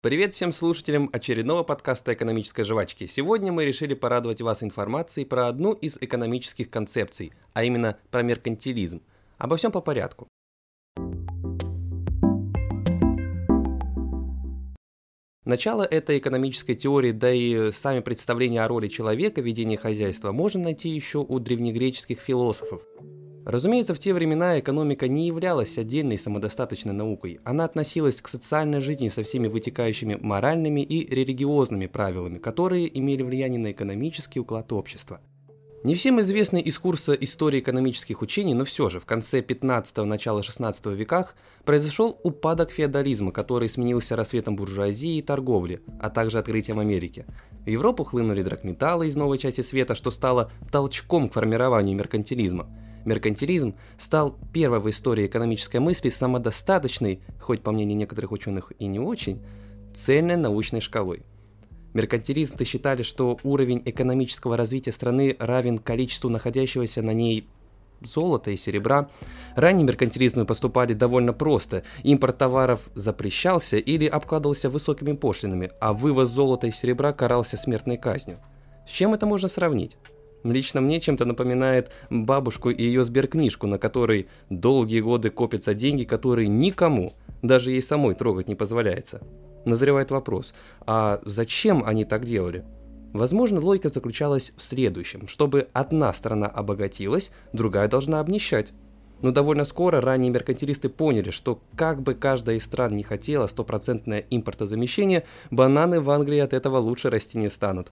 Привет всем слушателям очередного подкаста «Экономической жвачки». Сегодня мы решили порадовать вас информацией про одну из экономических концепций, а именно про меркантилизм. Обо всем по порядку. Начало этой экономической теории, да и сами представления о роли человека в ведении хозяйства можно найти еще у древнегреческих философов. Разумеется, в те времена экономика не являлась отдельной самодостаточной наукой. Она относилась к социальной жизни со всеми вытекающими моральными и религиозными правилами, которые имели влияние на экономический уклад общества. Не всем известны из курса истории экономических учений, но все же в конце 15-го, начала 16 веках произошел упадок феодализма, который сменился рассветом буржуазии и торговли, а также открытием Америки. В Европу хлынули драгметаллы из новой части света, что стало толчком к формированию меркантилизма – Меркантилизм стал первой в истории экономической мысли самодостаточной, хоть по мнению некоторых ученых и не очень, цельной научной шкалой. Меркантилизм-то считали, что уровень экономического развития страны равен количеству находящегося на ней золота и серебра. Ранние меркантилизмы поступали довольно просто. Импорт товаров запрещался или обкладывался высокими пошлинами, а вывоз золота и серебра карался смертной казнью. С чем это можно сравнить? Лично мне чем-то напоминает бабушку и ее сберкнижку, на которой долгие годы копятся деньги, которые никому, даже ей самой трогать не позволяется. Назревает вопрос, а зачем они так делали? Возможно, логика заключалась в следующем. Чтобы одна страна обогатилась, другая должна обнищать. Но довольно скоро ранние меркантилисты поняли, что как бы каждая из стран не хотела стопроцентное импортозамещение, бананы в Англии от этого лучше расти не станут.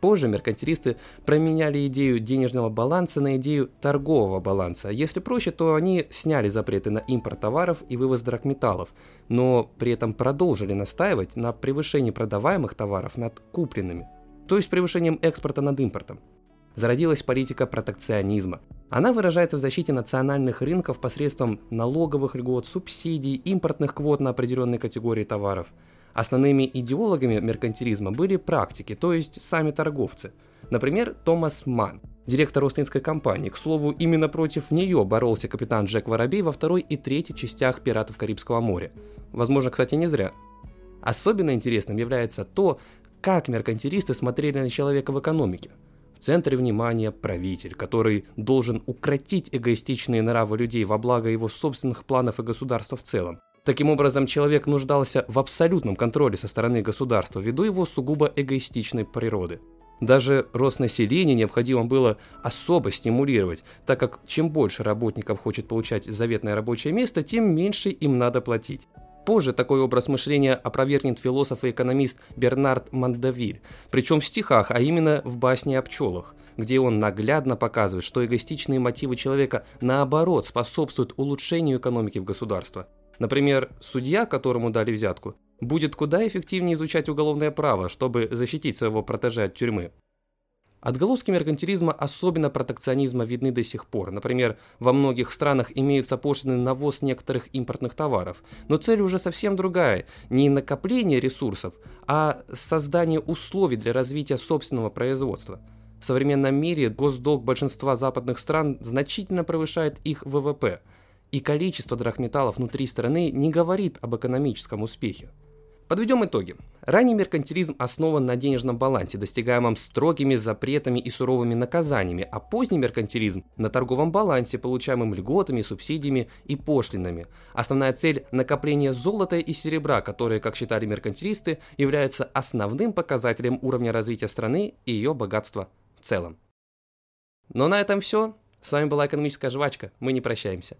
Позже меркантилисты променяли идею денежного баланса на идею торгового баланса. Если проще, то они сняли запреты на импорт товаров и вывоз драгметаллов, но при этом продолжили настаивать на превышении продаваемых товаров над купленными, то есть превышением экспорта над импортом. Зародилась политика протекционизма. Она выражается в защите национальных рынков посредством налоговых льгот, субсидий, импортных квот на определенные категории товаров – Основными идеологами меркантилизма были практики, то есть сами торговцы. Например, Томас Манн, директор Остинской компании. К слову, именно против нее боролся капитан Джек Воробей во второй и третьей частях «Пиратов Карибского моря». Возможно, кстати, не зря. Особенно интересным является то, как меркантилисты смотрели на человека в экономике. В центре внимания правитель, который должен укротить эгоистичные нравы людей во благо его собственных планов и государства в целом. Таким образом, человек нуждался в абсолютном контроле со стороны государства ввиду его сугубо эгоистичной природы. Даже рост населения необходимо было особо стимулировать, так как чем больше работников хочет получать заветное рабочее место, тем меньше им надо платить. Позже такой образ мышления опровергнет философ и экономист Бернард Мандавиль, причем в стихах, а именно в басне о пчелах, где он наглядно показывает, что эгоистичные мотивы человека наоборот способствуют улучшению экономики в государстве – Например, судья, которому дали взятку, будет куда эффективнее изучать уголовное право, чтобы защитить своего протеже от тюрьмы. Отголоски меркантилизма, особенно протекционизма, видны до сих пор. Например, во многих странах имеются пошлины на ввоз некоторых импортных товаров. Но цель уже совсем другая. Не накопление ресурсов, а создание условий для развития собственного производства. В современном мире госдолг большинства западных стран значительно превышает их ВВП – и количество драгметаллов внутри страны не говорит об экономическом успехе. Подведем итоги. Ранний меркантилизм основан на денежном балансе, достигаемом строгими запретами и суровыми наказаниями, а поздний меркантилизм – на торговом балансе, получаемым льготами, субсидиями и пошлинами. Основная цель – накопление золота и серебра, которые, как считали меркантилисты, являются основным показателем уровня развития страны и ее богатства в целом. Но на этом все. С вами была экономическая жвачка. Мы не прощаемся.